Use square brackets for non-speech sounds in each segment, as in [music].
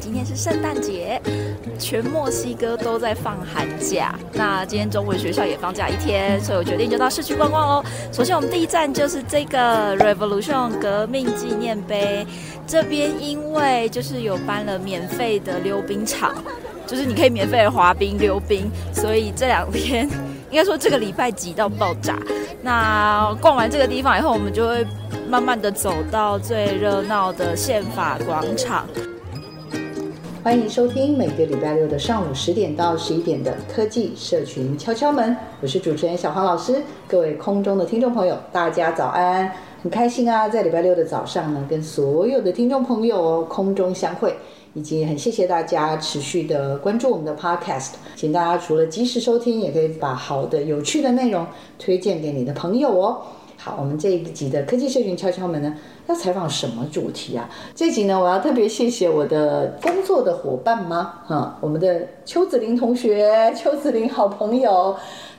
今天是圣诞节，全墨西哥都在放寒假。那今天中文学校也放假一天，所以我决定就到市区逛逛喽。首先，我们第一站就是这个 Revolution 革命纪念碑。这边因为就是有搬了免费的溜冰场，就是你可以免费滑冰溜冰，所以这两天应该说这个礼拜挤到爆炸。那逛完这个地方以后，我们就会。慢慢的走到最热闹的宪法广场。欢迎收听每个礼拜六的上午十点到十一点的科技社群敲敲门，我是主持人小黄老师。各位空中的听众朋友，大家早安！很开心啊，在礼拜六的早上呢，跟所有的听众朋友哦空中相会，以及很谢谢大家持续的关注我们的 Podcast。请大家除了及时收听，也可以把好的、有趣的内容推荐给你的朋友哦。我们这一集的科技社群敲敲门呢，要采访什么主题啊？这集呢，我要特别谢谢我的工作的伙伴吗？哈，我们的邱子林同学，邱子林好朋友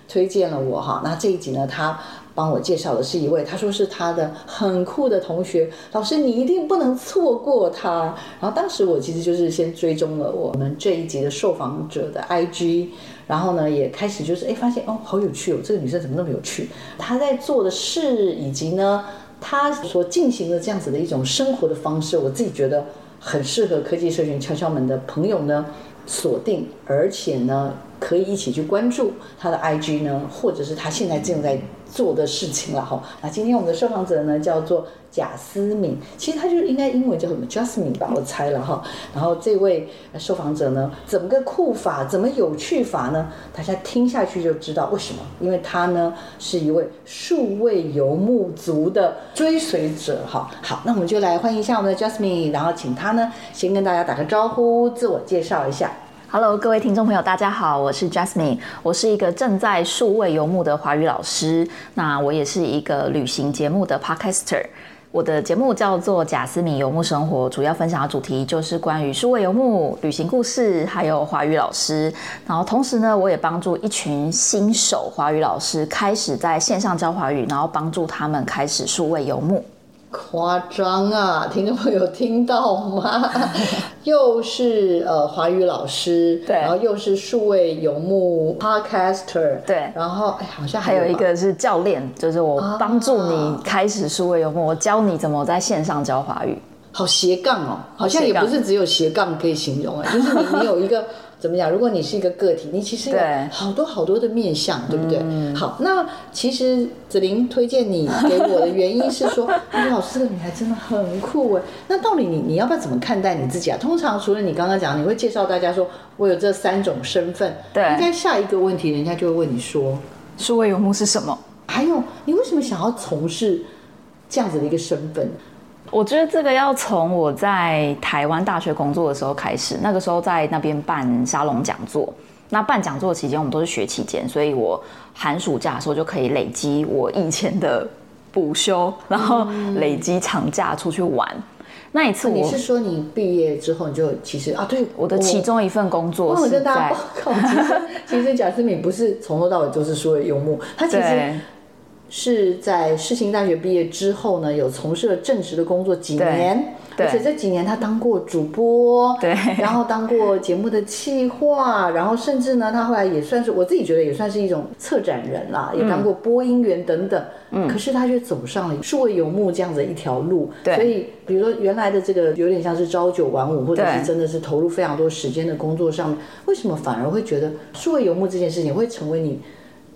推荐了我哈。那这一集呢，他帮我介绍的是一位，他说是他的很酷的同学，老师你一定不能错过他。然后当时我其实就是先追踪了我们这一集的受访者的 IG。然后呢，也开始就是哎，发现哦，好有趣哦，这个女生怎么那么有趣？她在做的事，以及呢，她所进行的这样子的一种生活的方式，我自己觉得很适合科技社群敲敲门的朋友呢锁定，而且呢，可以一起去关注他的 IG 呢，或者是他现在正在做的事情了哈。那今天我们的受访者呢，叫做贾思敏，其实他就应该英文叫什么 Jasmine 吧，我猜了哈。然后这位受访者呢，怎么个酷法，怎么有趣法呢？大家听下去就知道为什么，因为他呢是一位数位游牧族的追随者哈。好，那我们就来欢迎一下我们的 Jasmine，然后请他呢先跟大家打个招呼，自我介绍一下。Hello，各位听众朋友，大家好，我是 Jasmine，我是一个正在数位游牧的华语老师，那我也是一个旅行节目的 Podcaster。我的节目叫做贾思敏游牧生活，主要分享的主题就是关于数位游牧、旅行故事，还有华语老师。然后同时呢，我也帮助一群新手华语老师开始在线上教华语，然后帮助他们开始数位游牧。夸张啊！[laughs] 听众朋友听到吗？[laughs] 又是呃华语老师，对，然后又是数位游牧 podcaster，对，然后哎，好像还有，一个是教练，就是我帮助你开始数位游牧，啊，我教你怎么在线上教华语。好斜杠哦，好像也不是只有斜杠可以形容哎，就是你你有一个。怎么讲？如果你是一个个体，你其实有好多好多的面相，对，对不对？嗯、好，那其实子玲推荐你给我的原因是说，[laughs] 哎，老师这个女孩真的很酷哎。那到底你你要不要怎么看待你自己啊？通常除了你刚刚讲，你会介绍大家说我有这三种身份，对，应该下一个问题人家就会问你说，数位游牧是什么？还有你为什么想要从事这样子的一个身份？我觉得这个要从我在台湾大学工作的时候开始，那个时候在那边办沙龙讲座。那办讲座期间，我们都是学期间，所以我寒暑假的时候就可以累积我以前的补休，然后累积长假出去玩。嗯、那一次我，你是说你毕业之后你就其实啊，对，我的其中一份工作是在。我跟大家报告，其实 [laughs] 其实贾思敏不是从头到尾都是数位游牧，他其实。是在世新大学毕业之后呢，有从事了正职的工作几年，而且这几年他当过主播，对，[laughs] 然后当过节目的企划，然后甚至呢，他后来也算是我自己觉得也算是一种策展人啦，也当过播音员等等。嗯，可是他却走上了数位游牧这样的一条路。对，所以比如说原来的这个有点像是朝九晚五，或者是真的是投入非常多时间的工作上面，为什么反而会觉得数位游牧这件事情会成为你？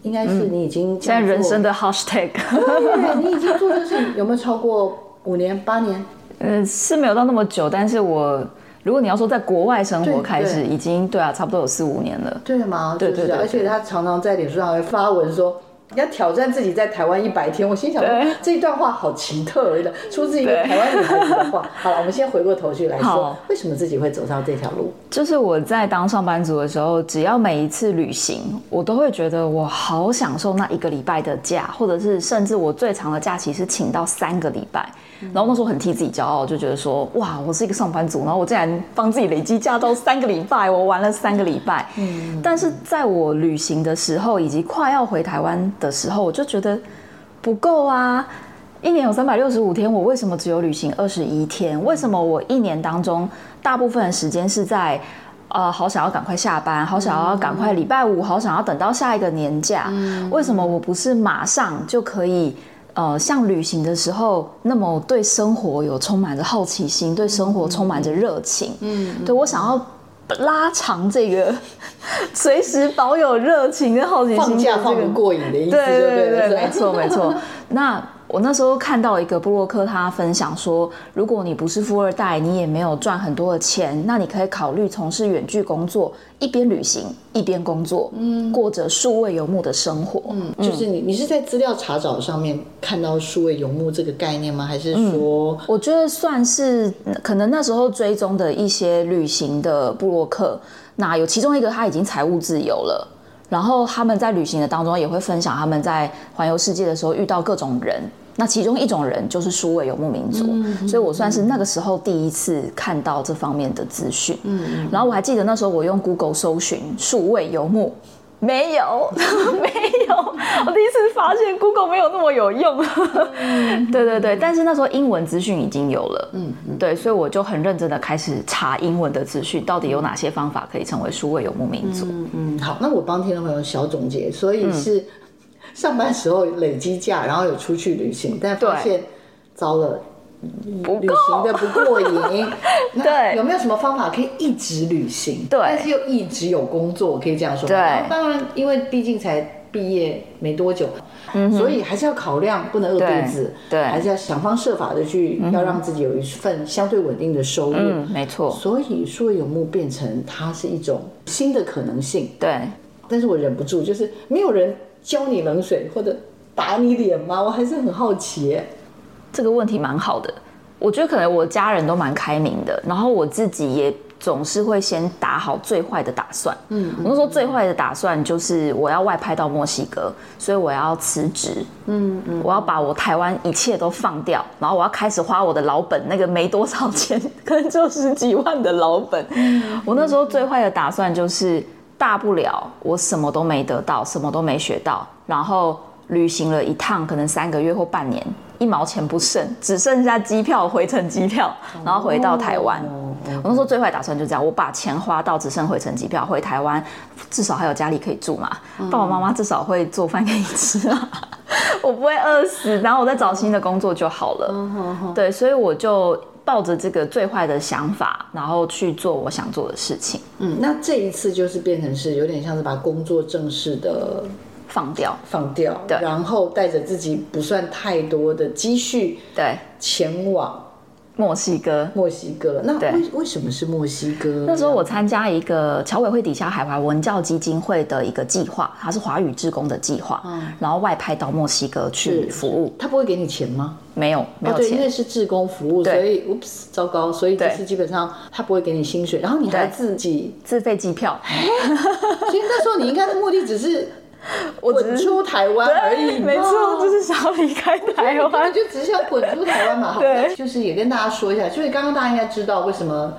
应该是你已经现在人生的 hashtag，对，你已经做这事情有没有超过五年、八年？嗯，是没有到那么久，但是我如果你要说在国外生活开始，已经对啊，差不多有四五年了。对吗？对对对，而且他常常在脸书上会发文说。要挑战自己在台湾一百天，我心想说这一段话好奇特的，出自一个台湾女孩子的话。[laughs] 好了，我们先回过头去来说，为什么自己会走上这条路？就是我在当上班族的时候，只要每一次旅行，我都会觉得我好享受那一个礼拜的假，或者是甚至我最长的假期是请到三个礼拜。然后那时候很替自己骄傲，就觉得说哇，我是一个上班族，然后我竟然帮自己累积假到三个礼拜，我玩了三个礼拜。嗯，但是在我旅行的时候，以及快要回台湾的时候，我就觉得不够啊！一年有三百六十五天，我为什么只有旅行二十一天？为什么我一年当中大部分的时间是在呃，好想要赶快下班，好想要赶快礼拜五，好想要等到下一个年假？为什么我不是马上就可以？呃，像旅行的时候，那么对生活有充满着好奇心，对生活充满着热情。嗯，对我想要拉长这个，[laughs] 随时保有热情跟好奇心，放假放不过瘾的意思，对对对，没错没错。那。我那时候看到一个布洛克，他分享说，如果你不是富二代，你也没有赚很多的钱，那你可以考虑从事远距工作，一边旅行一边工作，嗯，过着数位游牧的生活。嗯，就是你，你是在资料查找上面看到数位游牧这个概念吗？还是说，嗯，我觉得算是可能那时候追踪的一些旅行的布洛克，那有其中一个他已经财务自由了，然后他们在旅行的当中也会分享他们在环游世界的时候遇到各种人。那其中一种人就是数位游牧民族，嗯，所以我算是那个时候第一次看到这方面的资讯。嗯，然后我还记得那时候我用 Google 搜寻数位游牧，没有，[laughs] 没有，我第一次发现 Google 没有那么有用。嗯、[laughs] 对对对，但是那时候英文资讯已经有了。嗯，对，所以我就很认真的开始查英文的资讯，到底有哪些方法可以成为数位游牧民族。嗯嗯，好，那我帮听众朋友小总结，所以是。嗯上班时候累积假，然后有出去旅行，但发现糟了，旅行的不过瘾。[laughs] 对，有没有什么方法可以一直旅行？对，但是又一直有工作，可以这样说。对，当然，因为毕竟才毕业没多久，嗯，所以还是要考量，不能饿肚子。对，还是要想方设法的去，要让自己有一份相对稳定的收入。嗯，没错。所以数位游牧变成它是一种新的可能性。对，但是我忍不住，就是没有人。浇你冷水或者打你脸吗？我还是很好奇。这个问题蛮好的，我觉得可能我家人都蛮开明的，然后我自己也总是会先打好最坏的打算。嗯，我那时候最坏的打算就是我要外派到墨西哥，所以我要辞职。嗯嗯，我要把我台湾一切都放掉，然后我要开始花我的老本，那个没多少钱，[laughs] 可能就十几万的老本。嗯，我那时候最坏的打算就是。大不了我什么都没得到，什么都没学到，然后旅行了一趟，可能三个月或半年，一毛钱不剩，只剩下机票回程机票，然后回到台湾。我那时候最坏打算就这样，我把钱花到只剩回程机票，回台湾至少还有家里可以住嘛，爸爸妈妈至少会做饭给你吃啊，[laughs] 我不会饿死，然后我再找新的工作就好了。对，所以我就。抱着这个最坏的想法，然后去做我想做的事情。嗯，那这一次就是变成是有点像是把工作正式的放掉，放掉，对，然后带着自己不算太多的积蓄，对，前往。墨西哥，墨西哥，那为为什么是墨西哥？那时候我参加一个侨委会底下海华文教基金会的一个计划，它是华语志工的计划，嗯，然后外派到墨西哥去服务。他不会给你钱吗？没有，没有钱，哦、对，因为是志工服务，所以，oops，糟糕，所以就是基本上他不会给你薪水，然后你还自己自费机票。所以那时候你应该的目的只是。我滚出台湾而已，没错，就是想要离开台湾，就只是要滚出台湾嘛。好，对，就是也跟大家说一下，就是刚刚大家应该知道为什么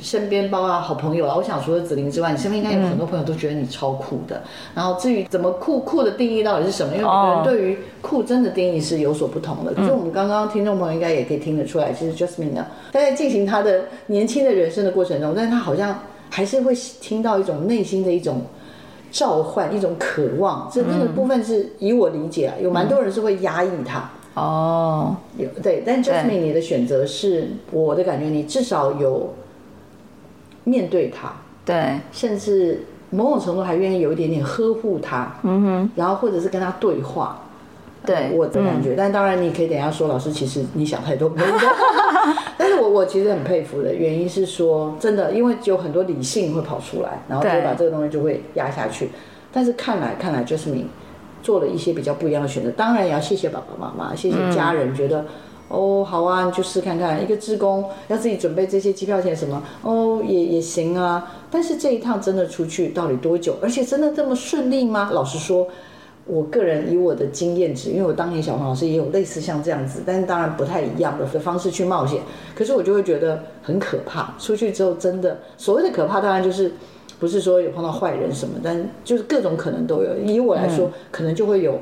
身边包啊好朋友啊，我想除了紫菱之外，你身边应该有很多朋友都觉得你超酷的。嗯、然后至于怎么酷酷的定义到底是什么？因为每个人对于酷真的定义是有所不同的。可是我们刚刚听众朋友应该也可以听得出来，其实 Justine 呢，他在进行他的年轻的人生的过程中，但是他好像还是会听到一种内心的一种召唤，一种渴望。这那个部分是以我理解啊，有蛮多人是会压抑他。哦，有对，但 Jasmine 你的选择是，我的感觉你至少有。面对他，对，甚至某种程度还愿意有一点点呵护他，嗯哼，然后或者是跟他对话，对、呃、我的感觉。嗯、但当然，你可以等一下说，老师其实你想太多，[laughs] 但是我我其实很佩服的原因是说，真的，因为有很多理性会跑出来，然后就会把这个东西就会压下去。但是看来看来，就是你做了一些比较不一样的选择。当然也要谢谢爸爸妈妈，谢谢家人，觉得。嗯哦，好啊，你就试看看。一个职工要自己准备这些机票钱什么，哦，也也行啊。但是这一趟真的出去到底多久？而且真的这么顺利吗？老实说，我个人以我的经验值，因为我当年小黄老师也有类似像这样子，但是当然不太一样的方式去冒险。可是我就会觉得很可怕。出去之后真的所谓的可怕，当然就是不是说有碰到坏人什么，但就是各种可能都有。以我来说，嗯、可能就会有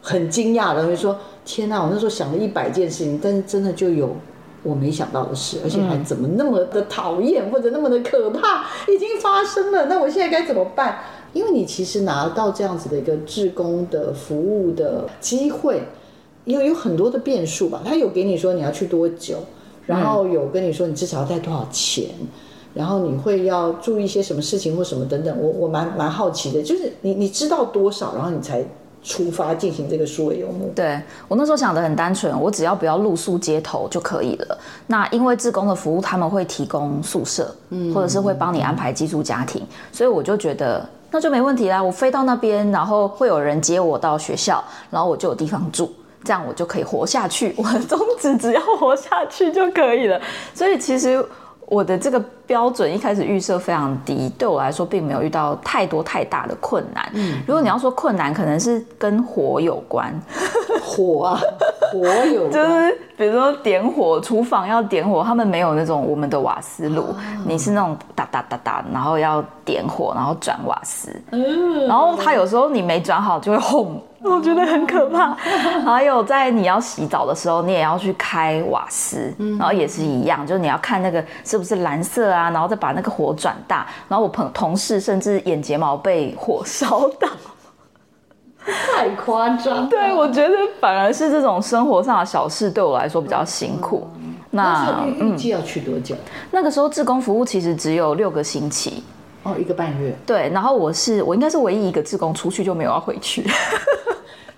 很惊讶的，比如说。天呐，我那时候想了一百件事情，但是真的就有我没想到的事，而且还怎么那么的讨厌或者那么的可怕，已经发生了。那我现在该怎么办？因为你其实拿到这样子的一个志工的服务的机会，因为有很多的变数吧。他有给你说你要去多久，然后有跟你说你至少要带多少钱，然后你会要注意一些什么事情或什么等等。我我蛮蛮好奇的，就是你你知道多少，然后你才。出发进行这个数位游牧。对，我那时候想的很单纯，我只要不要露宿街头就可以了。那因为志工的服务，他们会提供宿舍，嗯，或者是会帮你安排寄宿家庭，所以我就觉得那就没问题啦。我飞到那边，然后会有人接我到学校，然后我就有地方住，这样我就可以活下去。[laughs] 我的宗旨只要活下去就可以了。所以其实。我的这个标准一开始预设非常低，对我来说并没有遇到太多太大的困难。嗯，如果你要说困难，可能是跟火有关。火啊，火有关，[laughs] 就是比如说点火，厨房要点火，他们没有那种我们的瓦斯炉，哦、你是那种哒哒哒哒，然后要点火，然后转瓦斯，嗯、然后他有时候你没转好就会轰。我觉得很可怕。[laughs] 还有在你要洗澡的时候，你也要去开瓦斯，然后也是一样，就是你要看那个是不是蓝色啊，然后再把那个火转大。然后我朋同事甚至眼睫毛被火烧到，太夸张。对，我觉得反而是这种生活上的小事对我来说比较辛苦。那预计要去多久？那个时候志工服务其实只有六个星期，哦，一个半月。对，然后我是我应该是唯一一个志工出去就没有要回去。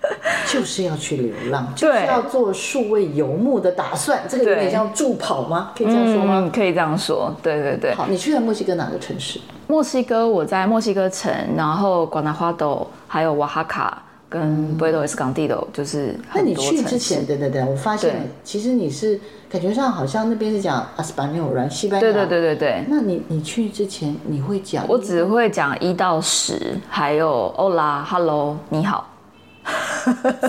[laughs] 就是要去流浪，就是要做数位游牧的打算。这个有点像助跑吗？可以这样说吗？嗯，可以这样说。对对对。好，你去了墨西哥哪个城市？墨西哥，我在墨西哥城，然后瓜纳华斗，还有瓦哈卡跟布宜诺斯冈蒂多，就是。那你去之前，对对对，我发现其实你是感觉上好像那边是讲阿斯巴尼欧人，西班牙。对对对对对。那你你去之前你会讲？我只会讲一到十，还有欧拉、Hello、你好。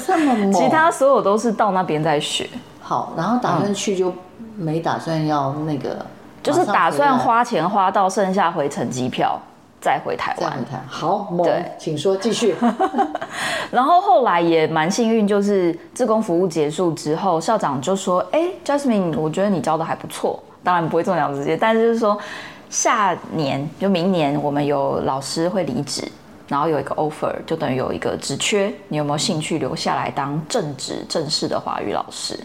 这么猛，其他所有都是到那边再学。好，然后打算去就没打算要那个，就是打算花钱花到剩下回程机票再回台湾。好，猛，对，请说继续。[laughs] 然后后来也蛮幸运，就是自工服务结束之后，校长就说：“哎，Jasmine，我觉得你教的还不错，当然不会这么直接，但是就是说下年就明年我们有老师会离职。”然后有一个 offer，就等于有一个职缺，你有没有兴趣留下来当正职正式的华语老师？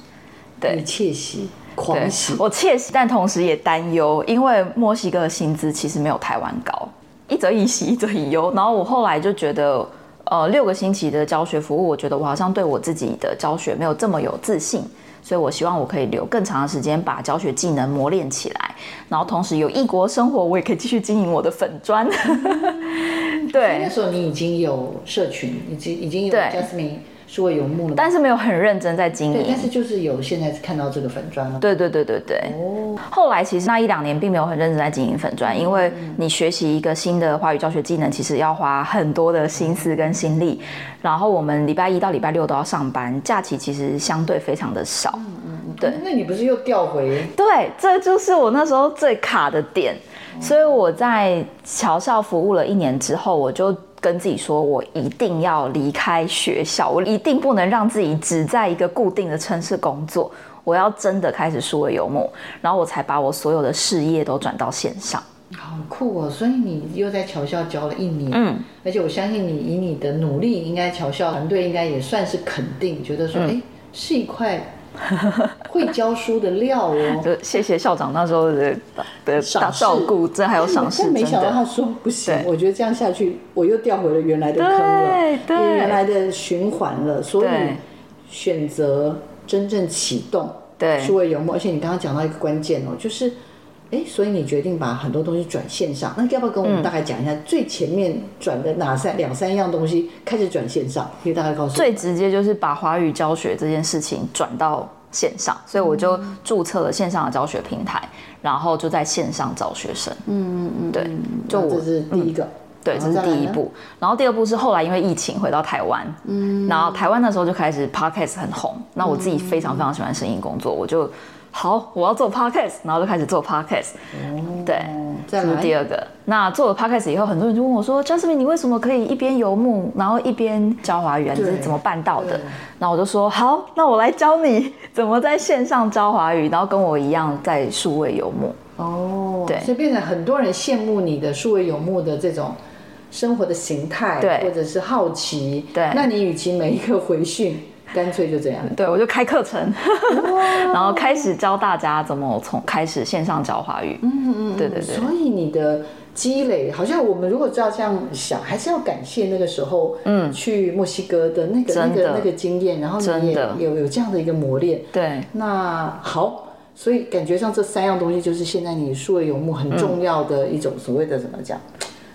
对，你窃喜，狂喜，我窃喜，但同时也担忧，因为墨西哥的薪资其实没有台湾高，一则以喜，一则以忧。然后我后来就觉得，呃，六个星期的教学服务，我觉得我好像对我自己的教学没有这么有自信。所以，我希望我可以留更长的时间，把教学技能磨练起来，然后同时有异国生活，我也可以继续经营我的粉砖。[laughs] 对，那时候你已经有社群，已经已经有 Jasmine 数位游牧了，但是没有很认真在经营。但是就是有现在看到这个粉砖了。对对对对对。哦。后来其实那一两年并没有很认真在经营粉砖，因为你学习一个新的华语教学技能，其实要花很多的心思跟心力。然后我们礼拜一到礼拜六都要上班，假期其实相对非常的少。嗯嗯。对，那你不是又调回？对，这就是我那时候最卡的点。所以我在侨校服务了一年之后，我就跟自己说，我一定要离开学校，我一定不能让自己只在一个固定的城市工作，我要真的开始数位游牧，然后我才把我所有的事业都转到线上。好酷哦！所以你又在侨校教了一年，嗯，而且我相信你以你的努力，应该侨校团队应该也算是肯定，觉得说，哎、嗯，是一块。[laughs] 会教书的料哦，[laughs] 就谢谢校长那时候的的大照顾，这还有赏识。但没想到他说不行，我觉得这样下去我又掉回了原来的坑了，对，原来的循环了，所以选择真正启动对。数位游牧，而且你刚刚讲到一个关键哦，就是。哎，所以你决定把很多东西转线上，那要不要跟我们大概讲一下最前面转的哪三两三样东西开始转线上？可以大概告诉我。最直接就是把华语教学这件事情转到线上，所以我就注册了线上的教学平台，然后就在线上找学生。嗯嗯嗯，对，就我这是第一个，对，这是第一步。然后第二步是后来因为疫情回到台湾，嗯，然后台湾那时候就开始 Podcast 很红，那我自己非常非常喜欢声音工作，我就。好，我要做 podcast，然后就开始做 podcast。哦，对，这是第二个。那做了 podcast 以后，很多人就问我说：“Jasmine，你为什么可以一边游牧，然后一边教华语？你是怎么办到的？”然后我就说：“好，那我来教你怎么在线上教华语，然后跟我一样在数位游牧。”哦，对，所以变成很多人羡慕你的数位游牧的这种生活的形态，对，或者是好奇。对，那你与其每一个回训。[laughs] 干脆就这样，对，我就开课程，[laughs] 然后开始教大家怎么从开始线上教华语。嗯嗯嗯，对对对。所以你的积累，好像我们如果照这样想，还是要感谢那个时候，嗯，去墨西哥的那个那个那个经验，然后你也有有这样的一个磨练。对。那好，所以感觉上这三样东西就是现在你数位游牧很重要的一种所谓的怎么讲？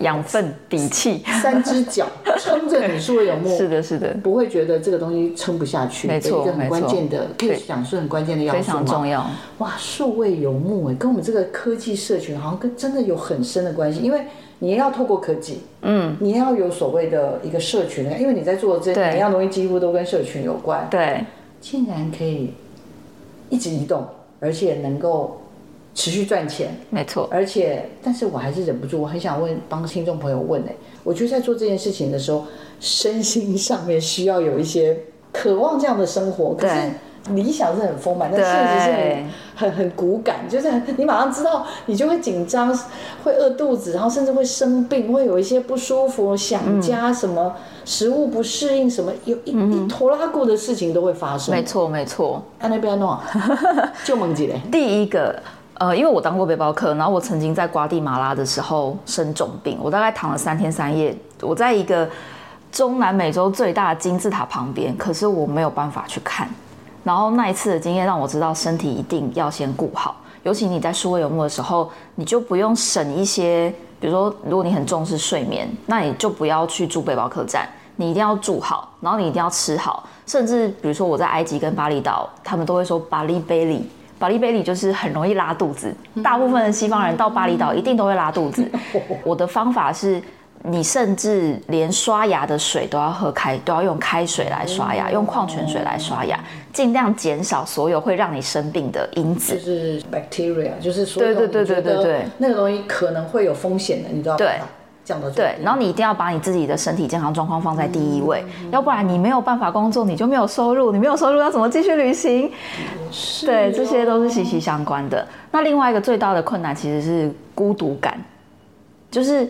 养分底气，三只脚撑着你数位有木，是的，是的，不会觉得这个东西撑不下去。没错，一个很关键的，可以讲是很关键的要素，非常重要。哇，数位游牧哎，跟我们这个科技社群好像跟真的有很深的关系，因为你也要透过科技，嗯，你也要有所谓的一个社群，因为你在做的这每样东西几乎都跟社群有关。对，竟然可以一直移动，而且能够。持续赚钱，没错。而且，但是我还是忍不住，我很想问，帮听众朋友问哎，我觉得在做这件事情的时候，身心上面需要有一些渴望这样的生活，可是理想是很丰满，但现实是很很很骨感，就是你马上知道，你就会紧张，会饿肚子，然后甚至会生病，会有一些不舒服，想家什么、嗯、食物不适应什么，有一、嗯、一拖拉过的事情都会发生。没错，没错。那那边弄，[laughs] 就猛几嘞。第一个。呃，因为我当过背包客，然后我曾经在瓜地马拉的时候生重病，我大概躺了三天三夜。我在一个中南美洲最大的金字塔旁边，可是我没有办法去看。然后那一次的经验让我知道，身体一定要先顾好。尤其你在数位游牧的时候，你就不用省一些，比如说，如果你很重视睡眠，那你就不要去住背包客栈，你一定要住好，然后你一定要吃好。甚至比如说我在埃及跟巴厘岛，他们都会说巴利贝里。巴利贝里就是很容易拉肚子，大部分的西方人到巴厘岛一定都会拉肚子。[laughs] 我的方法是，你甚至连刷牙的水都要喝开，都要用开水来刷牙，用矿泉水来刷牙，尽量减少所有会让你生病的因子，就是 bacteria，就是说对对对对对对，那个东西可能会有风险的，你知道吗？对。对，然后你一定要把你自己的身体健康状况放在第一位，嗯、要不然你没有办法工作，你就没有收入，你没有收入要怎么继续旅行？对，这些都是息息相关的。那另外一个最大的困难其实是孤独感，就是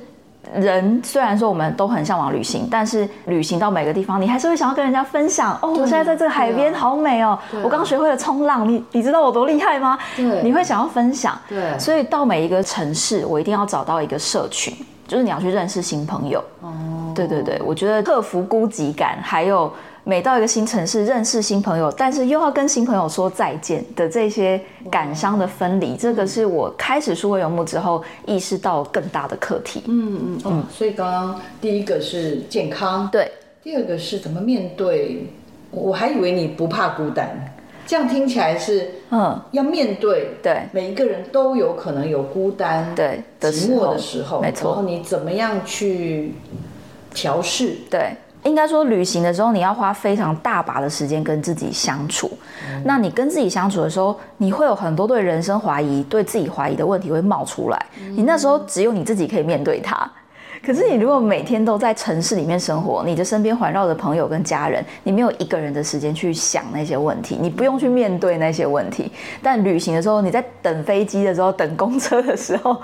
人虽然说我们都很向往旅行，但是旅行到每个地方，你还是会想要跟人家分享。哦，我现在在这个海边好美哦，啊、我刚学会了冲浪，你你知道我多厉害吗？对，你会想要分享。对，所以到每一个城市，我一定要找到一个社群。就是你要去认识新朋友，哦，对对对，我觉得克服孤寂感，还有每到一个新城市认识新朋友，但是又要跟新朋友说再见的这些感伤的分离，这个是我开始数位游牧之后意识到更大的课题。嗯嗯嗯，所以刚刚第一个是健康，对，第二个是怎么面对，我还以为你不怕孤单。这样听起来是，嗯，要面对，对，每一个人都有可能有孤单、对寂寞的时候，没错。然后你怎么样去调试？对，应该说旅行的时候，你要花非常大把的时间跟自己相处。嗯、那你跟自己相处的时候，你会有很多对人生怀疑、对自己怀疑的问题会冒出来。嗯、你那时候只有你自己可以面对它。可是你如果每天都在城市里面生活，你的身边环绕着朋友跟家人，你没有一个人的时间去想那些问题，你不用去面对那些问题。但旅行的时候，你在等飞机的时候，等公车的时候，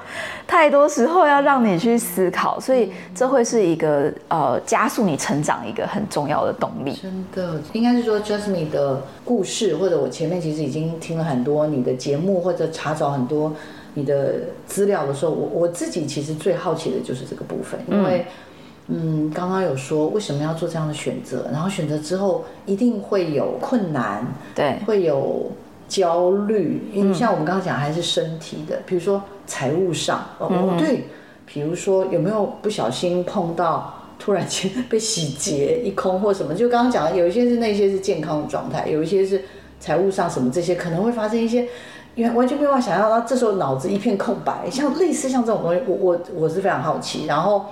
太多时候要让你去思考，所以这会是一个呃加速你成长一个很重要的动力。真的，应该是说，Jasmine 的故事，或者我前面其实已经听了很多你的节目，或者查找很多。你的资料的时候，我我自己其实最好奇的就是这个部分，因为，嗯，刚刚有说为什么要做这样的选择，然后选择之后一定会有困难，对，会有焦虑，因为像我们刚刚讲还是身体的，比如说财务上，哦对，比如说有没有不小心碰到突然间被洗劫一空或什么，就刚刚讲的有一些是那些是健康的状态，有一些是财务上什么这些可能会发生一些。因为完全没有办法想象，到这时候脑子一片空白，像类似像这种东西，我我我是非常好奇。然后，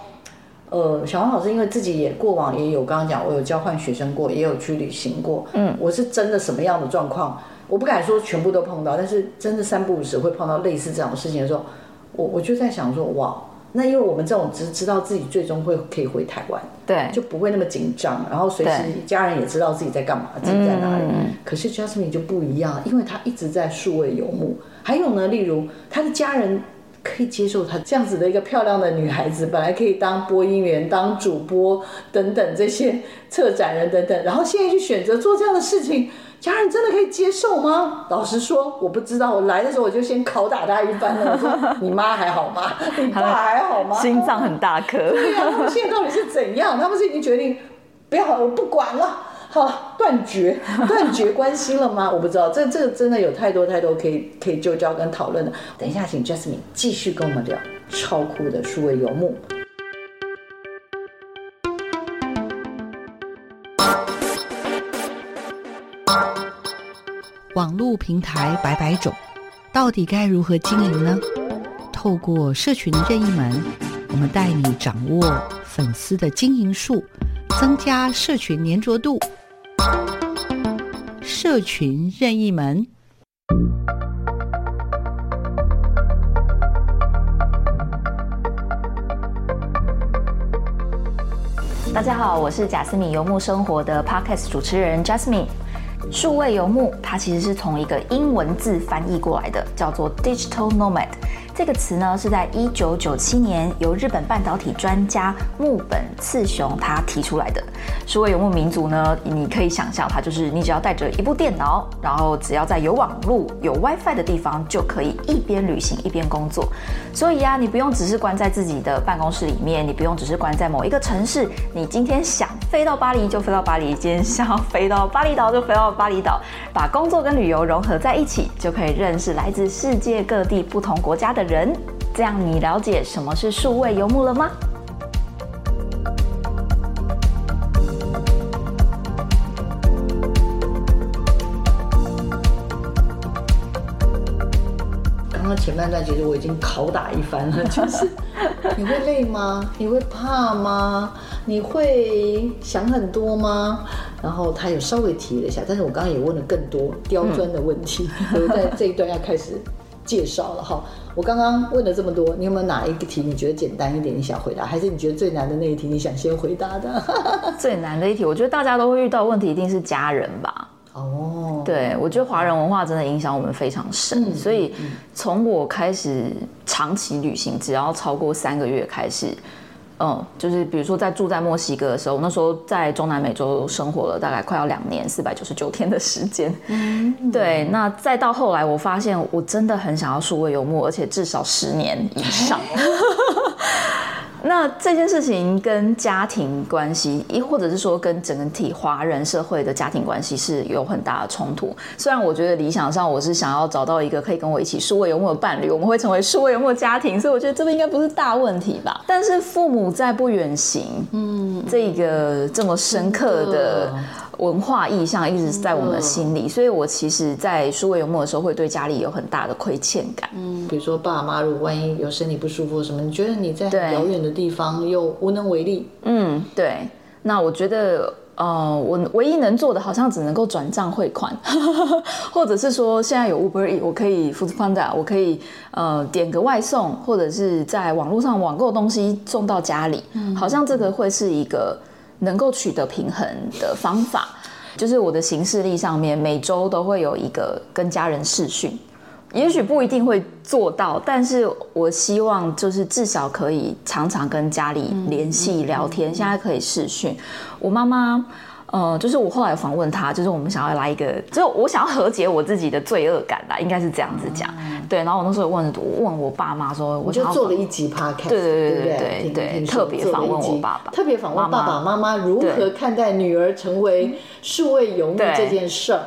呃，小黄老师因为自己也过往也有刚刚讲，我有交换学生过，也有去旅行过，嗯，我是真的什么样的状况，我不敢说全部都碰到，但是真的三不五时会碰到类似这种事情的时候，我我就在想说，哇。那因为我们这种只知道自己最终会可以回台湾，对，就不会那么紧张，然后随时家人也知道自己在干嘛，自己在哪里。嗯、可是 Jasmine 就不一样，因为他一直在数位游牧。还有呢，例如他的家人可以接受他这样子的一个漂亮的女孩子，本来可以当播音员、当主播等等这些策展人等等，然后现在去选择做这样的事情。家人真的可以接受吗？老实说，我不知道。我来的时候我就先拷打他一番了。我说：“ [laughs] 你妈还好吗？你爸还好吗？”心脏很大颗。对呀、啊，他们现在到底是怎样？他们是已经决定不要，我不管了，好断绝 [laughs] 断绝关心了吗？我不知道。这这个真的有太多太多可以可以就教跟讨论的。等一下，请 Jasmine 继续跟我们聊超酷的数位游牧。网络平台百百种，到底该如何经营呢？透过社群任意门，我们带你掌握粉丝的经营术，增加社群粘着度。社群任意门。大家好，我是假斯米游牧生活的 Podcast 主持人 Jasmine。数位游牧，它其实是从一个英文字翻译过来的，叫做 digital nomad。这个词呢，是在一九九七年由日本半导体专家木本次雄他提出来的。数位游牧民族呢，你可以想象，它就是你只要带着一部电脑，然后只要在有网络、有 WiFi 的地方，就可以一边旅行一边工作。所以、啊，你不用只是关在自己的办公室里面，你不用只是关在某一个城市，你今天想飞到巴黎就飞到巴黎，今天想要飞到巴厘岛就飞到巴厘岛，把工作跟旅游融合在一起，就可以认识来自世界各地不同国家的人。这样你了解什么是数位游牧了吗？刚刚前半段其实我已经拷打一番了，[laughs] 就是你会累吗？你会怕吗？你会想很多吗？然后他有稍微提了一下，但是我刚刚也问了更多刁钻的问题，我、嗯、[laughs] 在这一段要开始。介绍了哈，我刚刚问了这么多，你有没有哪一个题你觉得简单一点，你想回答？还是你觉得最难的那一题你想先回答的？[laughs] 最难的一题，我觉得大家都会遇到问题，一定是家人吧？哦，对，我觉得华人文化真的影响我们非常深，嗯、所以从我开始长期旅行，只要超过三个月开始。嗯，就是比如说在住在墨西哥的时候，那时候在中南美洲生活了大概快要两年，四百九十九天的时间。嗯，对。那再到后来，我发现我真的很想要数位游牧，而且至少十年以上。[laughs] 那这件事情跟家庭关系，亦或者是说跟整体华人社会的家庭关系是有很大的冲突。虽然我觉得理想上我是想要找到一个可以跟我一起数位游牧的伴侣，我们会成为数位游牧家庭，所以我觉得这个应该不是大问题吧。但是父母在不远行，嗯，这个这么深刻的。文化意象一直在我们的心里，所以我其实，在数位游牧的时候，会对家里有很大的亏欠感。嗯，比如说爸妈如果万一有身体不舒服什么，你觉得你在遥远的地方又无能为力。嗯，对。那我觉得。呃，我唯一能做的好像只能够转账汇款，[laughs] 或者是说现在有 Uber E，我可以 Foodpanda，我可以呃点个外送，或者是在网络上网购东西送到家里，嗯、好像这个会是一个能够取得平衡的方法。就是我的行事历上面每周都会有一个跟家人视讯，也许不一定会做到，但是我希望就是至少可以常常跟家里联系聊天。现在可以视讯。我妈妈，呃，就是我后来访问他，就是我们想要来一个，就是我想要和解我自己的罪恶感啦，应该是这样子讲。嗯、对，然后我那时候问我问我爸妈说，我就做了一集 podcast，对对对对对对，特别访问我爸爸，特别访问爸爸妈妈如何看待女儿成为数位游牧这件事儿。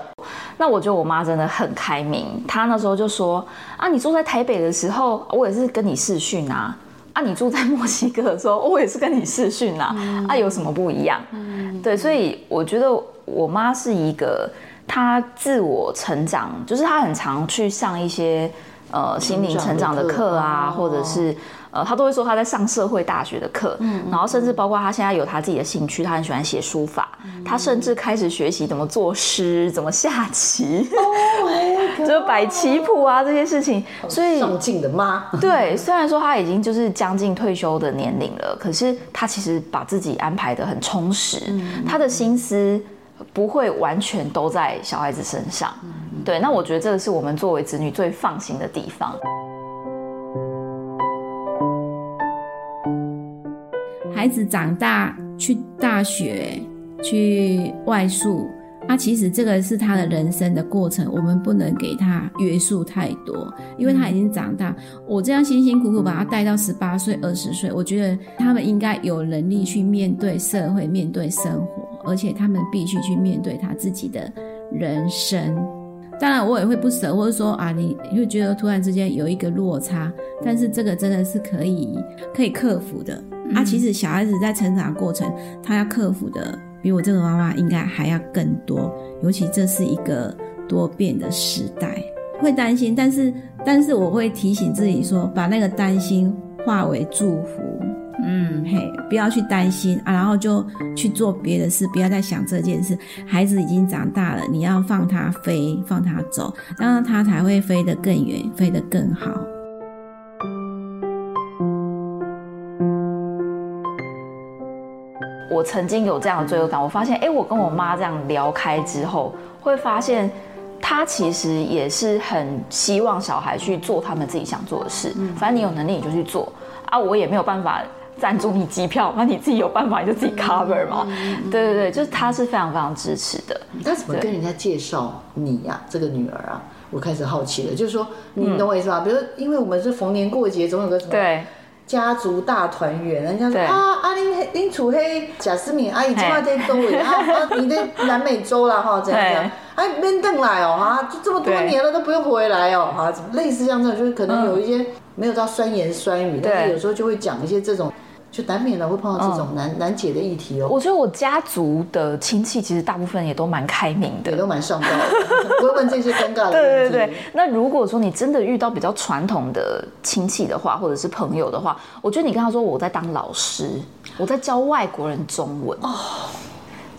那我觉得我妈真的很开明，她那时候就说啊，你住在台北的时候，我也是跟你视讯啊。啊，你住在墨西哥的时候，我也是跟你视讯啊，嗯、啊，有什么不一样？嗯、对，所以我觉得我妈是一个，她自我成长，就是她很常去上一些呃心灵成长的课啊，或者是。呃，他都会说他在上社会大学的课，嗯，然后甚至包括他现在有他自己的兴趣，他很喜欢写书法，嗯、他甚至开始学习怎么作诗，怎么下棋，哦，[laughs] 就是摆棋谱啊这些事情，所以上进的妈，对，虽然说他已经就是将近退休的年龄了，可是他其实把自己安排的很充实，嗯、他的心思不会完全都在小孩子身上，嗯、对，那我觉得这个是我们作为子女最放心的地方。孩子长大去大学去外宿，那其实这个是他的人生的过程，我们不能给他约束太多，因为他已经长大。我这样辛辛苦苦把他带到十八岁、二十岁，我觉得他们应该有能力去面对社会、面对生活，而且他们必须去面对他自己的人生。当然，我也会不舍，或者说啊，你会觉得突然之间有一个落差，但是这个真的是可以可以克服的。啊，其实小孩子在成长过程，他要克服的比我这个妈妈应该还要更多。尤其这是一个多变的时代，会担心，但是但是我会提醒自己说，把那个担心化为祝福。嗯，嘿，不要去担心啊，然后就去做别的事，不要再想这件事。孩子已经长大了，你要放他飞，放他走，这样他才会飞得更远，飞得更好。我曾经有这样的罪恶感，我发现，哎，我跟我妈这样聊开之后，会发现，她其实也是很希望小孩去做他们自己想做的事。反正你有能力你就去做啊，我也没有办法赞助你机票，反正你自己有办法你就自己 cover 嘛。对对对，就是她是非常非常支持的。她怎么跟人家介绍你呀？这个女儿啊，我开始好奇了，就是说，你懂我意思吧？比如说，因为我们是逢年过节总有个什么对。家族大团圆，人家说对。啊，阿林林楚黑贾思敏阿姨今晚在东北 [laughs] 啊，啊你在南美洲啦哈，这样这样，哎，边邓来哦哈，就这么多年了都不用回来哦哈，怎么类似这样子，就是可能有一些没有到酸言酸语，但是有时候就会讲一些这种。就难免了会碰到这种难、嗯、难解的议题哦。我觉得我家族的亲戚其实大部分也都蛮开明的，也都蛮上道的，[laughs] 不会问这些尴尬的 [laughs] 问题。对对对。那如果说你真的遇到比较传统的亲戚的话，或者是朋友的话，我觉得你跟他说我在当老师，我在教外国人中文。[gasps] 哦。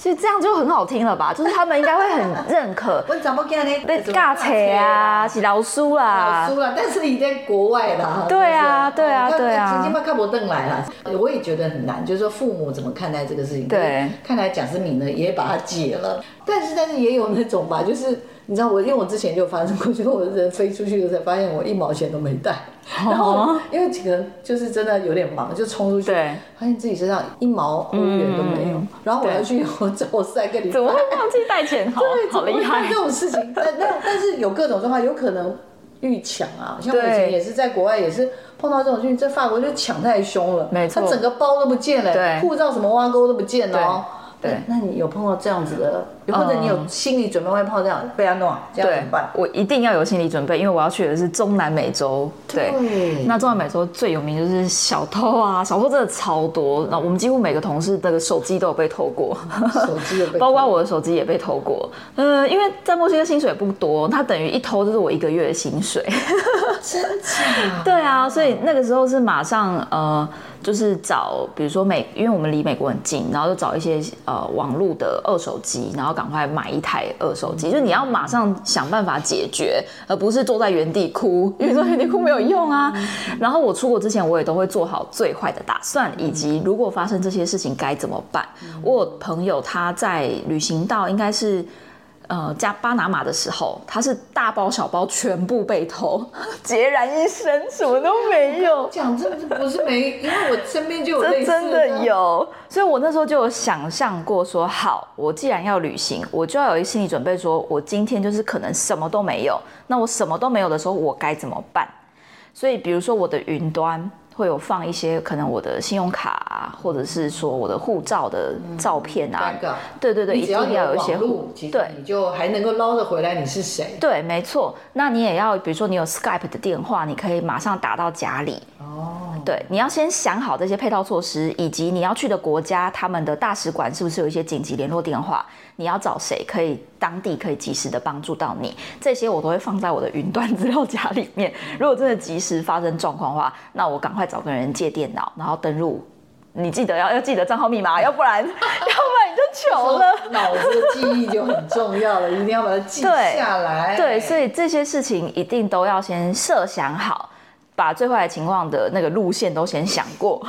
其实这样就很好听了吧？[laughs] 就是他们应该会很认可。[laughs] 我怎么跟你？对，尬扯啊，是老师啦。老师啦，但是你在国外啦。对 [laughs] 啊，对啊，对啊。曾经把看不邓来了，我也觉得很难。就是说父母怎么看待这个事情？对，看来贾思敏呢也把它解了。但是，但是也有那种吧，就是。你知道我，因为我之前就发生过，就是我人飞出去的时候，发现我一毛钱都没带，然后因为可能就是真的有点忙，就冲出去，发现自己身上一毛欧元都没有，然后我要去 [laughs] 我走三个礼拜，怎么会忘记带钱？好，好厉害！这种事情，但但 [laughs] 但是有各种状况，有可能遇抢啊，像我以前也是在国外，也是碰到这种事情，在法国就抢太凶了，没错，他整个包都不见了，护照什么挖沟都不见了哦。对，那你有碰到这样子的？或者你有心理准备会碰到这样贝安诺，这样怎么办？我一定要有心理准备，因为我要去的是中南美洲。对，对那中南美洲最有名就是小偷啊，小偷真的超多。那我们几乎每个同事的手机都有被偷过，手机有被包括我的手机也被偷过。嗯，因为在墨西哥薪水也不多，他等于一偷就是我一个月的薪水。真假？[laughs] 对啊，所以那个时候是马上呃。就是找，比如说美，因为我们离美国很近，然后就找一些呃网络的二手机，然后赶快买一台二手机。就是你要马上想办法解决，而不是坐在原地哭，因为坐在原地哭没有用啊。然后我出国之前，我也都会做好最坏的打算，以及如果发生这些事情该怎么办。我有朋友他在旅行到应该是。呃，加巴拿马的时候，他是大包小包全部被偷，[laughs] 孑然一身，什么都没有。讲真的不是没，因为我身边就有类似的。真的有，所以我那时候就有想象过说，好，我既然要旅行，我就要有一心理准备，说我今天就是可能什么都没有。那我什么都没有的时候，我该怎么办？所以，比如说我的云端。会有放一些可能我的信用卡啊，或者是说我的护照的照片啊，嗯、对对对，一定要有一些护，对，你就还能够捞得回来你是谁？对，没错。那你也要，比如说你有 Skype 的电话，你可以马上打到家里。哦，对，你要先想好这些配套措施，以及你要去的国家他们的大使馆是不是有一些紧急联络电话？你要找谁可以当地可以及时的帮助到你？这些我都会放在我的云端资料夹里面。如果真的及时发生状况的话，那我赶快找个人借电脑，然后登入。你记得要要记得账号密码，[laughs] 要不然 [laughs] 要不然你就糗了。脑子的记忆就很重要了，一定要把它记下来。对，[laughs] 对，所以这些事情一定都要先设想好，把最坏的情况的那个路线都先想过。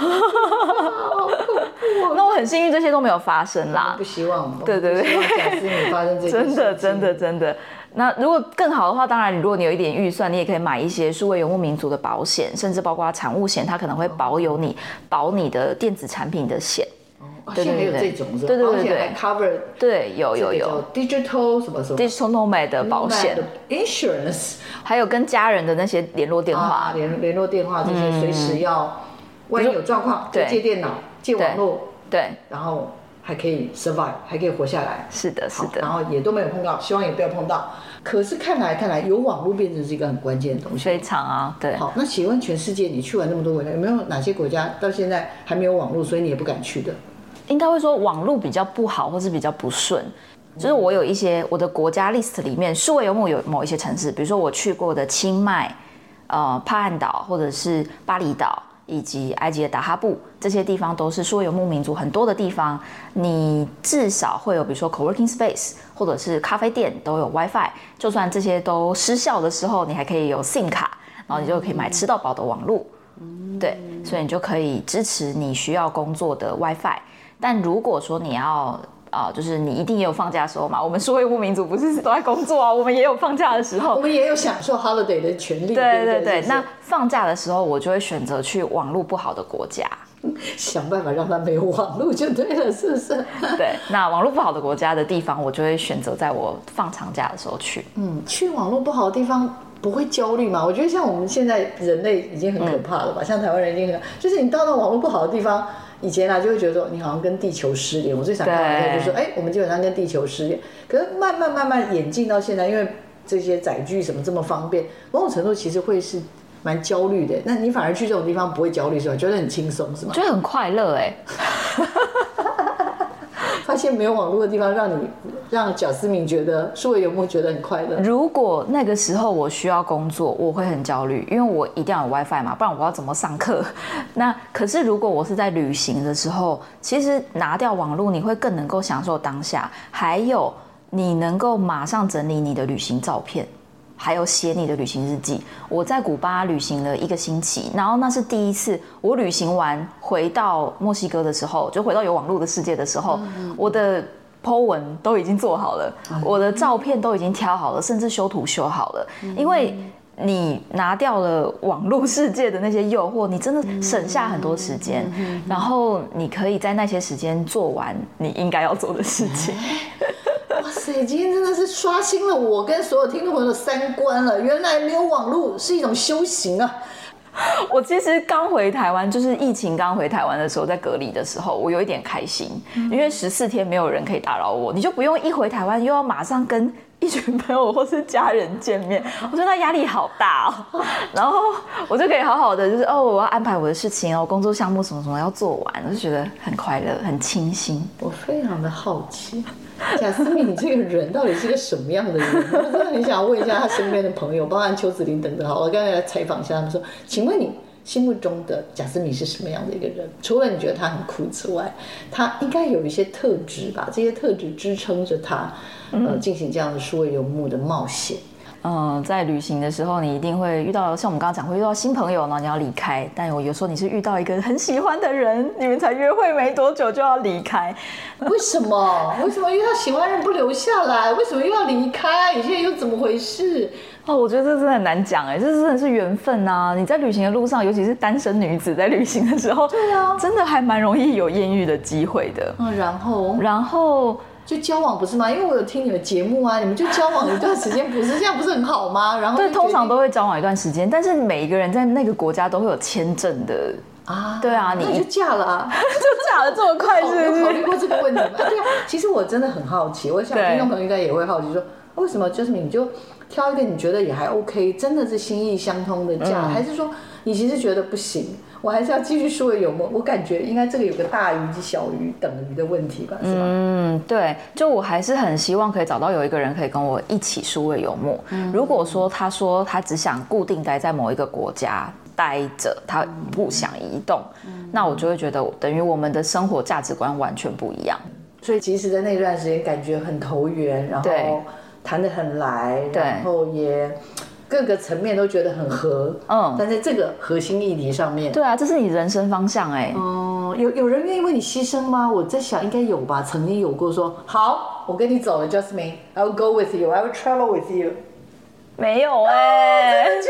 那我很幸运，这些都没有发生啦。不希望，对对对，假设你发生这些，真的真的真的。那如果更好的话，当然，如果你有一点预算，你也可以买一些数位游牧民族的保险，甚至包括产物险，它可能会保有你保你的电子产品的险。哦，现在有这种是吧？对对对对，cover 对有有有 digital 什么什么 digital nomad 的保险 insurance，还有跟家人的那些联络电话，联联络电话这些随时要，万一有状况就借电脑借网络。对，然后还可以 survive，还可以活下来。是的，是的。然后也都没有碰到，希望也不要碰到。可是看来看来，有网络变成是一个很关键的东西。非常啊，对。好，那请问全世界你去完那么多国家，有没有哪些国家到现在还没有网络，所以你也不敢去的？应该会说网络比较不好，或是比较不顺。就是我有一些我的国家 list 里面，数位游牧有某一些城市，比如说我去过的清迈、呃帕岸岛，或者是巴厘岛。以及埃及的达哈布这些地方都是说游牧民族很多的地方，你至少会有比如说 co-working space 或者是咖啡店都有 WiFi，就算这些都失效的时候，你还可以有 SIM 卡，然后你就可以买吃到饱的网络，对，所以你就可以支持你需要工作的 WiFi。但如果说你要啊，就是你一定也有放假的时候嘛。我们数位游牧民族不是都在工作啊，我们也有放假的时候，我们也有享受 holiday 的权利。对对对，那放假的时候，我就会选择去网络不好的国家，[laughs] 想办法让它没有网络就对了，是不是？对，那网络不好的国家的地方，我就会选择在我放长假的时候去。嗯，去网络不好的地方不会焦虑吗？我觉得像我们现在人类已经很可怕了吧？嗯、像台湾人已经很，就是你到了网络不好的地方。以前啊，就会觉得说你好像跟地球失联。我最想看到的就是说，哎，我们基本上跟地球失联。可是慢慢慢慢演进到现在，因为这些载具什么这么方便，某种程度其实会是蛮焦虑的。那你反而去这种地方不会焦虑是吧？觉得很轻松是吗？觉得很快乐哎。[laughs] 发现没有网络的地方，让你让贾思敏觉得数位游牧觉得很快乐。如果那个时候我需要工作，我会很焦虑，因为我一定要有 WiFi 嘛，不然我要怎么上课？[laughs] 那可是如果我是在旅行的时候，其实拿掉网络，你会更能够享受当下，还有你能够马上整理你的旅行照片。还有写你的旅行日记。我在古巴旅行了一个星期，然后那是第一次我旅行完回到墨西哥的时候，就回到有网络的世界的时候，我的 po 文都已经做好了，我的照片都已经挑好了，甚至修图修好了。因为你拿掉了网络世界的那些诱惑，你真的省下很多时间，然后你可以在那些时间做完你应该要做的事情。哇 [laughs] 塞，今天真的是刷新了我跟所有听众朋友的三观了。原来没有网络是一种修行啊！[laughs] 我其实刚回台湾，就是疫情刚回台湾的时候，在隔离的时候，我有一点开心，因为十四天没有人可以打扰我，你就不用一回台湾又要马上跟一群朋友或是家人见面，[laughs] 我觉得那压力好大哦。[laughs] 然后我就可以好好的，就是哦，我要安排我的事情哦，工作项目什么什么要做完，我就觉得很快乐，很清新。我非常的好奇，贾斯敏，你这个人到底是个什么样的人？我真的很想问一下他身边的朋友，包含邱子玲等等。好，我刚才来采访一下他们说，请问你心目中的贾斯敏是什么样的一个人？除了你觉得他很酷之外，他应该有一些特质吧？这些特质支撑着他。呃，进行这样的数位游牧的冒险。嗯，在旅行的时候，你一定会遇到像我们刚刚讲，会遇到新朋友呢，你要离开。但有有时候你是遇到一个很喜欢的人，你们才约会没多久就要离开。[laughs] 为什么？为什么遇到喜欢的人不留下来？为什么又要离开？你现在又怎么回事？哦，我觉得这真的很难讲哎，这真的是缘分啊！你在旅行的路上，尤其是单身女子在旅行的时候，对啊，真的还蛮容易有艳遇的机会的。嗯，然后，然后。就交往不是吗？因为我有听你们节目啊，你们就交往一段时间，不是这样不是很好吗？然后对，通常都会交往一段时间，但是每一个人在那个国家都会有签证的啊。对啊，你就嫁了啊？[laughs] 就嫁了这么快是考虑过这个问题吗？对啊，其实我真的很好奇，我想听众朋友应该也会好奇说，为什么就是你就挑一个你觉得也还 OK，真的是心意相通的嫁，嗯、还是说你其实觉得不行？我还是要继续数位游牧，我感觉应该这个有个大于及小于等于的问题吧，是吧？嗯，对，就我还是很希望可以找到有一个人可以跟我一起数位游牧。嗯，如果说他说他只想固定待在某一个国家待着，他不想移动，嗯，那我就会觉得等于我们的生活价值观完全不一样。所以其实在那段时间感觉很投缘，然后谈得很来，然后也。各个层面都觉得很合，嗯，但在这个核心议题上面，对啊，这是你人生方向哎，哦，有有人愿意为你牺牲吗？我在想应该有吧，曾经有过说好，我跟你走了，Jasmine，I will go with you，I will travel with you，没有哎，真的假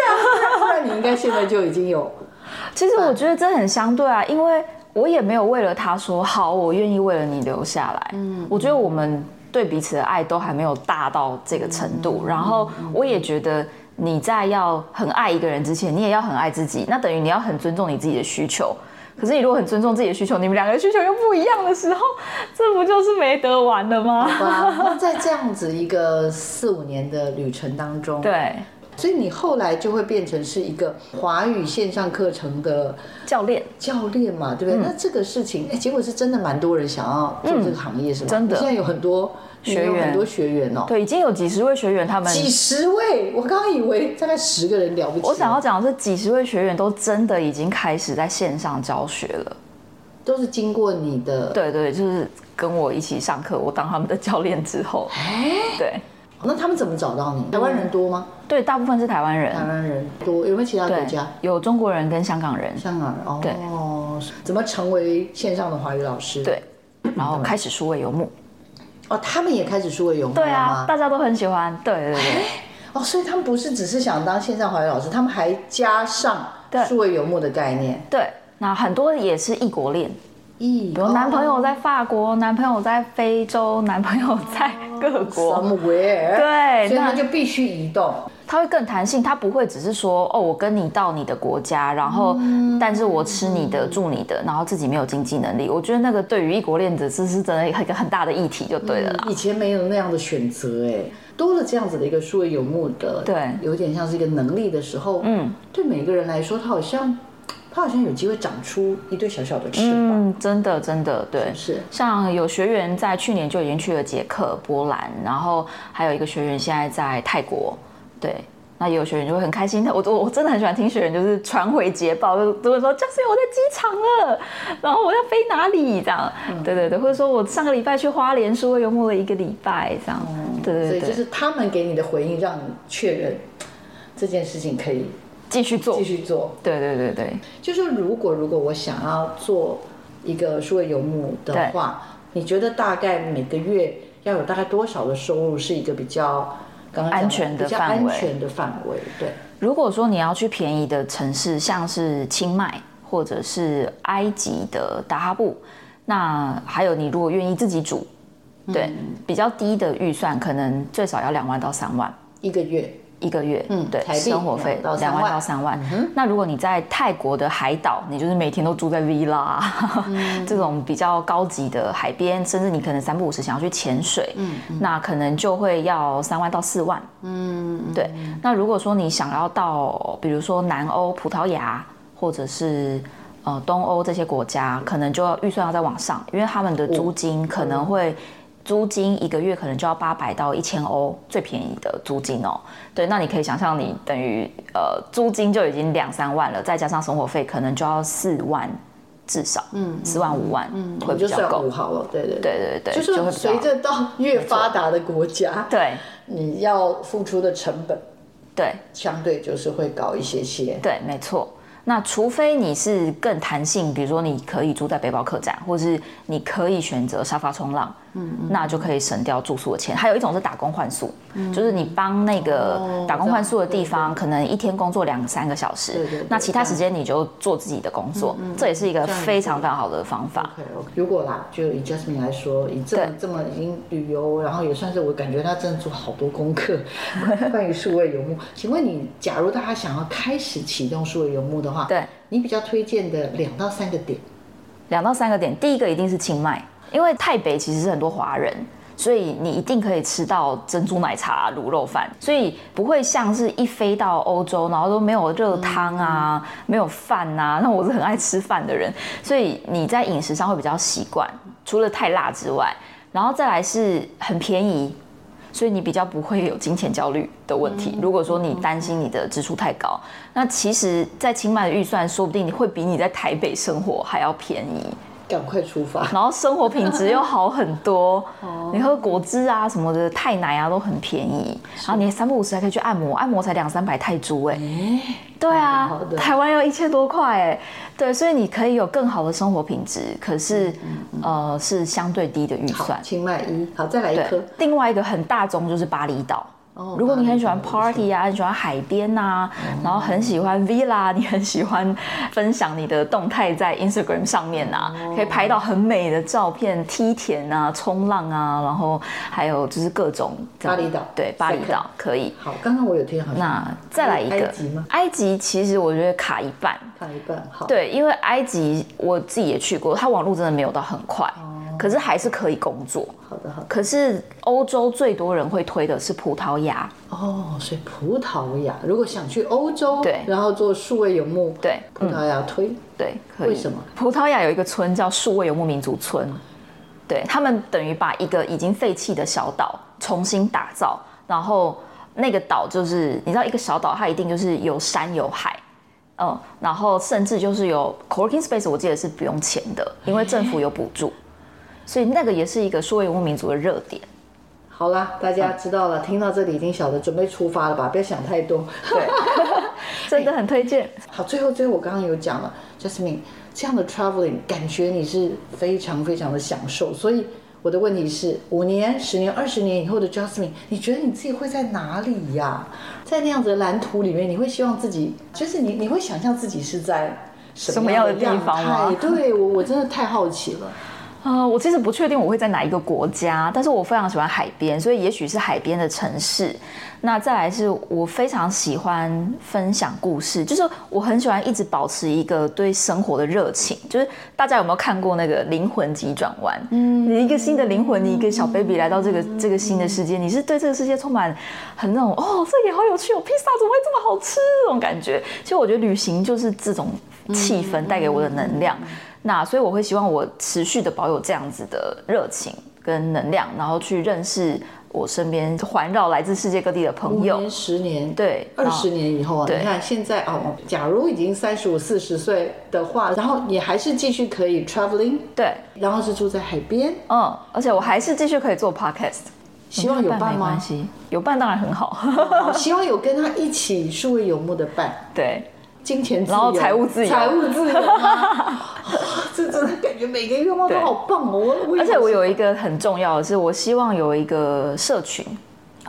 的？不然你应该现在就已经有。[laughs] 其实我觉得这很相对啊，因为我也没有为了他说好，我愿意为了你留下来。嗯，我觉得我们对彼此的爱都还没有大到这个程度，然后我也觉得。你在要很爱一个人之前，你也要很爱自己。那等于你要很尊重你自己的需求。可是你如果很尊重自己的需求，你们两个需求又不一样的时候，这不就是没得玩了吗？在这样子一个四五年的旅程当中，对，所以你后来就会变成是一个华语线上课程的教练，教练嘛，对不对？嗯、那这个事情，哎，结果是真的蛮多人想要做这个行业，是吧？真的，现在有很多。学员很多学员哦，对，已经有几十位学员，他们几十位，我刚刚以为大概十个人了不起。我想要讲的是，几十位学员都真的已经开始在线上教学了，都是经过你的，对对，就是跟我一起上课，我当他们的教练之后，哎，对，那他们怎么找到你？台湾人多吗？对，大部分是台湾人，台湾人多，有没有其他国家？有中国人跟香港人，香港人哦，对，怎么成为线上的华语老师？对，然后开始数位游牧。哦，他们也开始数位游牧？对啊，大家都很喜欢。对对对。哦，所以他们不是只是想当线上华语老师，他们还加上数位游牧的概念。对，那很多也是异国恋，异，比如男朋友在法国，哦、男朋友在非洲，男朋友在各国。Somewhere。对，所以他就必须移动。它会更弹性，它不会只是说哦，我跟你到你的国家，然后，但是我吃你的住你的，然后自己没有经济能力。我觉得那个对于异国恋者，这是真的一个很大的议题，就对了啦。以前没有那样的选择，哎，多了这样子的一个数位游牧的，对，有点像是一个能力的时候，嗯，对每个人来说，他好像，他好像有机会长出一对小小的翅膀。嗯，真的，真的，对，是，是。像有学员在去年就已经去了捷克、波兰，然后还有一个学员现在在泰国。对，那也有学员就会很开心的。我我我真的很喜欢听学员就是传回捷报，就都会说教授我在机场了，然后我要飞哪里这样。嗯、对对对，或者说我上个礼拜去花莲数位游牧了一个礼拜这样。嗯、对对对，所以就是他们给你的回应，让你确认这件事情可以继续做，继续做。对对对对，就是如果如果我想要做一个数位游牧的话，你觉得大概每个月要有大概多少的收入是一个比较？刚刚安全的范围，安全的范围。对，如果说你要去便宜的城市，像是清迈或者是埃及的达哈布，那还有你如果愿意自己煮，对，嗯、比较低的预算，可能最少要两万到三万一个月。一个月，嗯对，生活费两万万到三万。嗯那如果你在泰国的海岛，你就是每天都住在 villa，、嗯 [laughs] 这种比较高级的海边，甚至你可能三不五时想要去潜水，嗯那可能就会要三万到四万。嗯，对。那如果说你想要到，比如说南欧、葡萄牙，或者是呃东欧这些国家，可能就要预算要再往上，因为他们的租金可能会。租金一个月可能就要八百到一千欧，最便宜的租金哦。对，那你可以想象，你等于呃租金就已经两三万了，再加上生活费，可能就要四万至少，嗯，四万五万，嗯，会比较就算五够。好了，对对对对对，就是随着到越发达的国家，对你要付出的成本对相对就是会高一些些。对，没错。那除非你是更弹性，比如说你可以住在背包客栈，或是你可以选择沙发冲浪，嗯，那就可以省掉住宿的钱。还有一种是打工换宿，就是你帮那个打工换宿的地方，可能一天工作两三个小时，对对对那其他时间你就做自己的工作，这也是一个非常非常好的方法。OK 如果啦，就以 Jasmine 来说，以这么对这么已经旅游，然后也算是我感觉他真的做好多功课，[laughs] 关于数位游牧。请问你，假如大家想要开始启动数位游牧的话，对，你比较推荐的两到三个点？两到三个点，第一个一定是清迈，因为台北其实是很多华人，所以你一定可以吃到珍珠奶茶、卤肉饭，所以不会像是一飞到欧洲，然后都没有热汤啊，没有饭啊。那我是很爱吃饭的人，所以你在饮食上会比较习惯，除了太辣之外，然后再来是很便宜。所以你比较不会有金钱焦虑的问题。如果说你担心你的支出太高，那其实，在清迈的预算，说不定你会比你在台北生活还要便宜，赶快出发。[laughs] 然后生活品质又好很多。[laughs] 你喝果汁啊什么的，泰奶啊都很便宜。然后你三不五时还可以去按摩，按摩才两三百泰铢 [laughs] 哎。对啊台湾要一千多块哎。对，所以你可以有更好的生活品质，可是呃是相对低的预算，。清迈一，好，再来一颗。，另外一个很大宗就是巴厘岛。哦如果你很喜欢 party 啊，很喜欢海边呐、然后很喜欢 villa，你很喜欢分享你的动态在 Instagram 上面啊，可以拍到很美的照片，梯田啊、冲浪啊，然后还有就是各种巴厘岛。对，巴厘岛可以。好，刚刚我有听好像那再来一个。埃及吗？埃及其实我觉得卡一半，卡一半，好，，对，因为埃及我自己也去过，它网络真的没有到很快，可是还是可以工作。好的好的。可是欧洲最多人会推的是葡萄牙，哦，所以葡萄牙如果想去欧洲，对然后做数位游牧，对葡萄牙推，对，可以。为什么？葡萄牙有一个村叫数位游牧民族村，对他们等于把一个已经废弃的小岛重新打造，然后那个岛就是你知道一个小岛，它一定就是有山有海，嗯，然后甚至就是有 co-working space，我记得是不用钱的，因为政府有补助，所以那个也是一个数位游牧民族的热点。好啦，大家知道了，听到这里已经晓得准备出发了吧？不要想太多。对，[laughs] 真的很推荐。好，最后最后我刚刚有讲了，Jasmine 这样的 traveling 感觉你是非常非常的享受，所以我的问题是，五年、十年、二十年以后的 Jasmine，你觉得你自己会在哪里呀？在那样子的蓝图里面，你会希望自己，就是你你会想象自己是在什么样的什么样的地方吗对我我真的太好奇了。呃，我其实不确定我会在哪一个国家，但是我非常喜欢海边，所以也许是海边的城市。那再来是我非常喜欢分享故事，就是我很喜欢一直保持一个对生活的热情。就是大家有没有看过那个《灵魂急转弯》？嗯，你一个新的灵魂，你一个小 baby 来到这个这个新的世界，你是对这个世界充满很那种哦，这也好有趣哦，披萨怎么会这么好吃？这种感觉。其实我觉得旅行就是这种气氛带给我的能量。那所以我会希望我持续的保有这样子的热情跟能量，然后去认识我身边环绕来自世界各地的朋友。五年、十年，对二十年以后啊，你看现在哦，假如已经三十五、四十岁的话，然后你还是继续可以 traveling，对，然后是住在海边，嗯，而且我还是继续可以做 podcast。希望有伴吗？系，有伴当然很好。好希望有跟他一起数位游牧的伴，[laughs] 对，金钱自由，然后财务自由财务自由吗？[laughs] 这真的感觉每个愿望都好棒哦！我而且我有一个很重要的是，我希望有一个社群，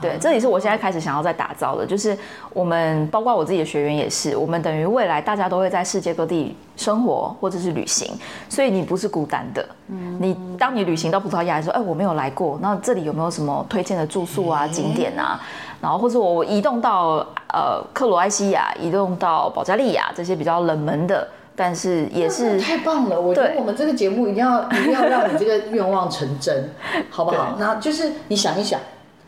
对，这也是我现在开始想要在打造的，就是我们包括我自己的学员也是，我们等于未来大家都会在世界各地生活或者是旅行，所以你不是孤单的。嗯，你当你旅行到葡萄牙的时候，哎，我没有来过，那这里有没有什么推荐的住宿啊、景点啊？然后或者我移动到呃克罗埃西亚，移动到保加利亚这些比较冷门的。但是也是太棒了，我觉得我们这个节目一定要一定要让你这个愿望成真，好不好？[laughs] 那就是你想一想，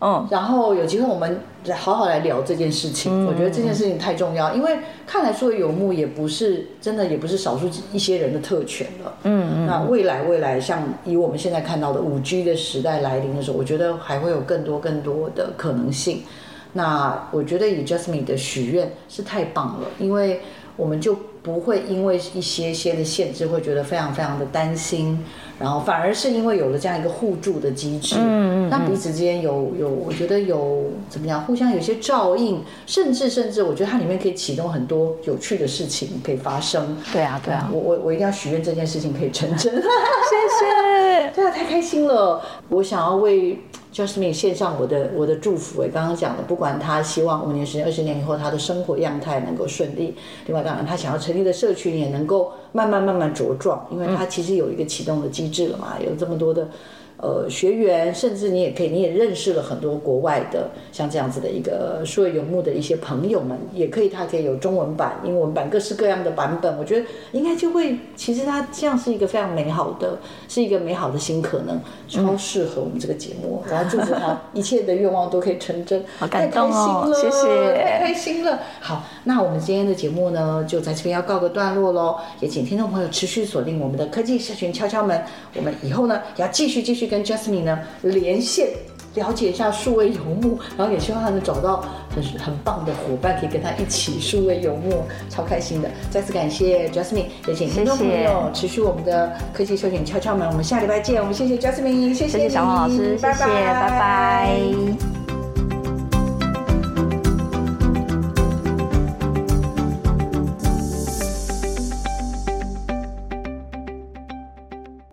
嗯，然后有机会我们再好好来聊这件事情。我觉得这件事情太重要，因为看来数位游牧也不是真的，也不是少数一些人的特权了。嗯嗯。那未来未来，像以我们现在看到的五 G 的时代来临的时候，我觉得还会有更多更多的可能性。那我觉得以 Jasmine 的许愿是太棒了，因为我们就。不会因为一些些的限制，会觉得非常非常的担心，然后反而是因为有了这样一个互助的机制，嗯嗯，那彼此之间有有，我觉得有怎么样，互相有些照应，甚至甚至，我觉得它里面可以启动很多有趣的事情可以发生。对啊，对啊，我我我一定要许愿这件事情可以成真。谢谢，[laughs] 对啊，太开心了，我想要为。Justine，献上我的我的祝福，哎，刚刚讲的，不管他希望五年、十年、二十年以后他的生活样态能够顺利，另外当然他想要成立的社群也能够慢慢慢慢茁壮，因为他其实有一个启动的机制了嘛，有这么多的。呃，学员，甚至你也可以，你也认识了很多国外的像这样子的一个数位游牧的一些朋友们，也可以，它可以有中文版、英文版，各式各样的版本。我觉得应该就会，其实它这样是一个非常美好的，是一个美好的新可能，超适合我们这个节目。然后祝福他一切的愿望都可以成真，好感动哦，谢谢，太开心了。好，那我们今天的节目呢，就在这边要告个段落喽。也请听众朋友持续锁定我们的科技社群敲敲门，我们以后呢要继续继续。跟 Jasmine 呢连线，了解一下数位游牧，然后也希望他能找到很很棒的伙伴，可以跟他一起数位游牧，超开心的。再次感谢 Jasmine，也请听众朋友持续我们的科技休闲敲敲门，我们下礼拜见。我们谢谢 Jasmine，谢谢，小王老师，拜拜，谢谢，拜拜。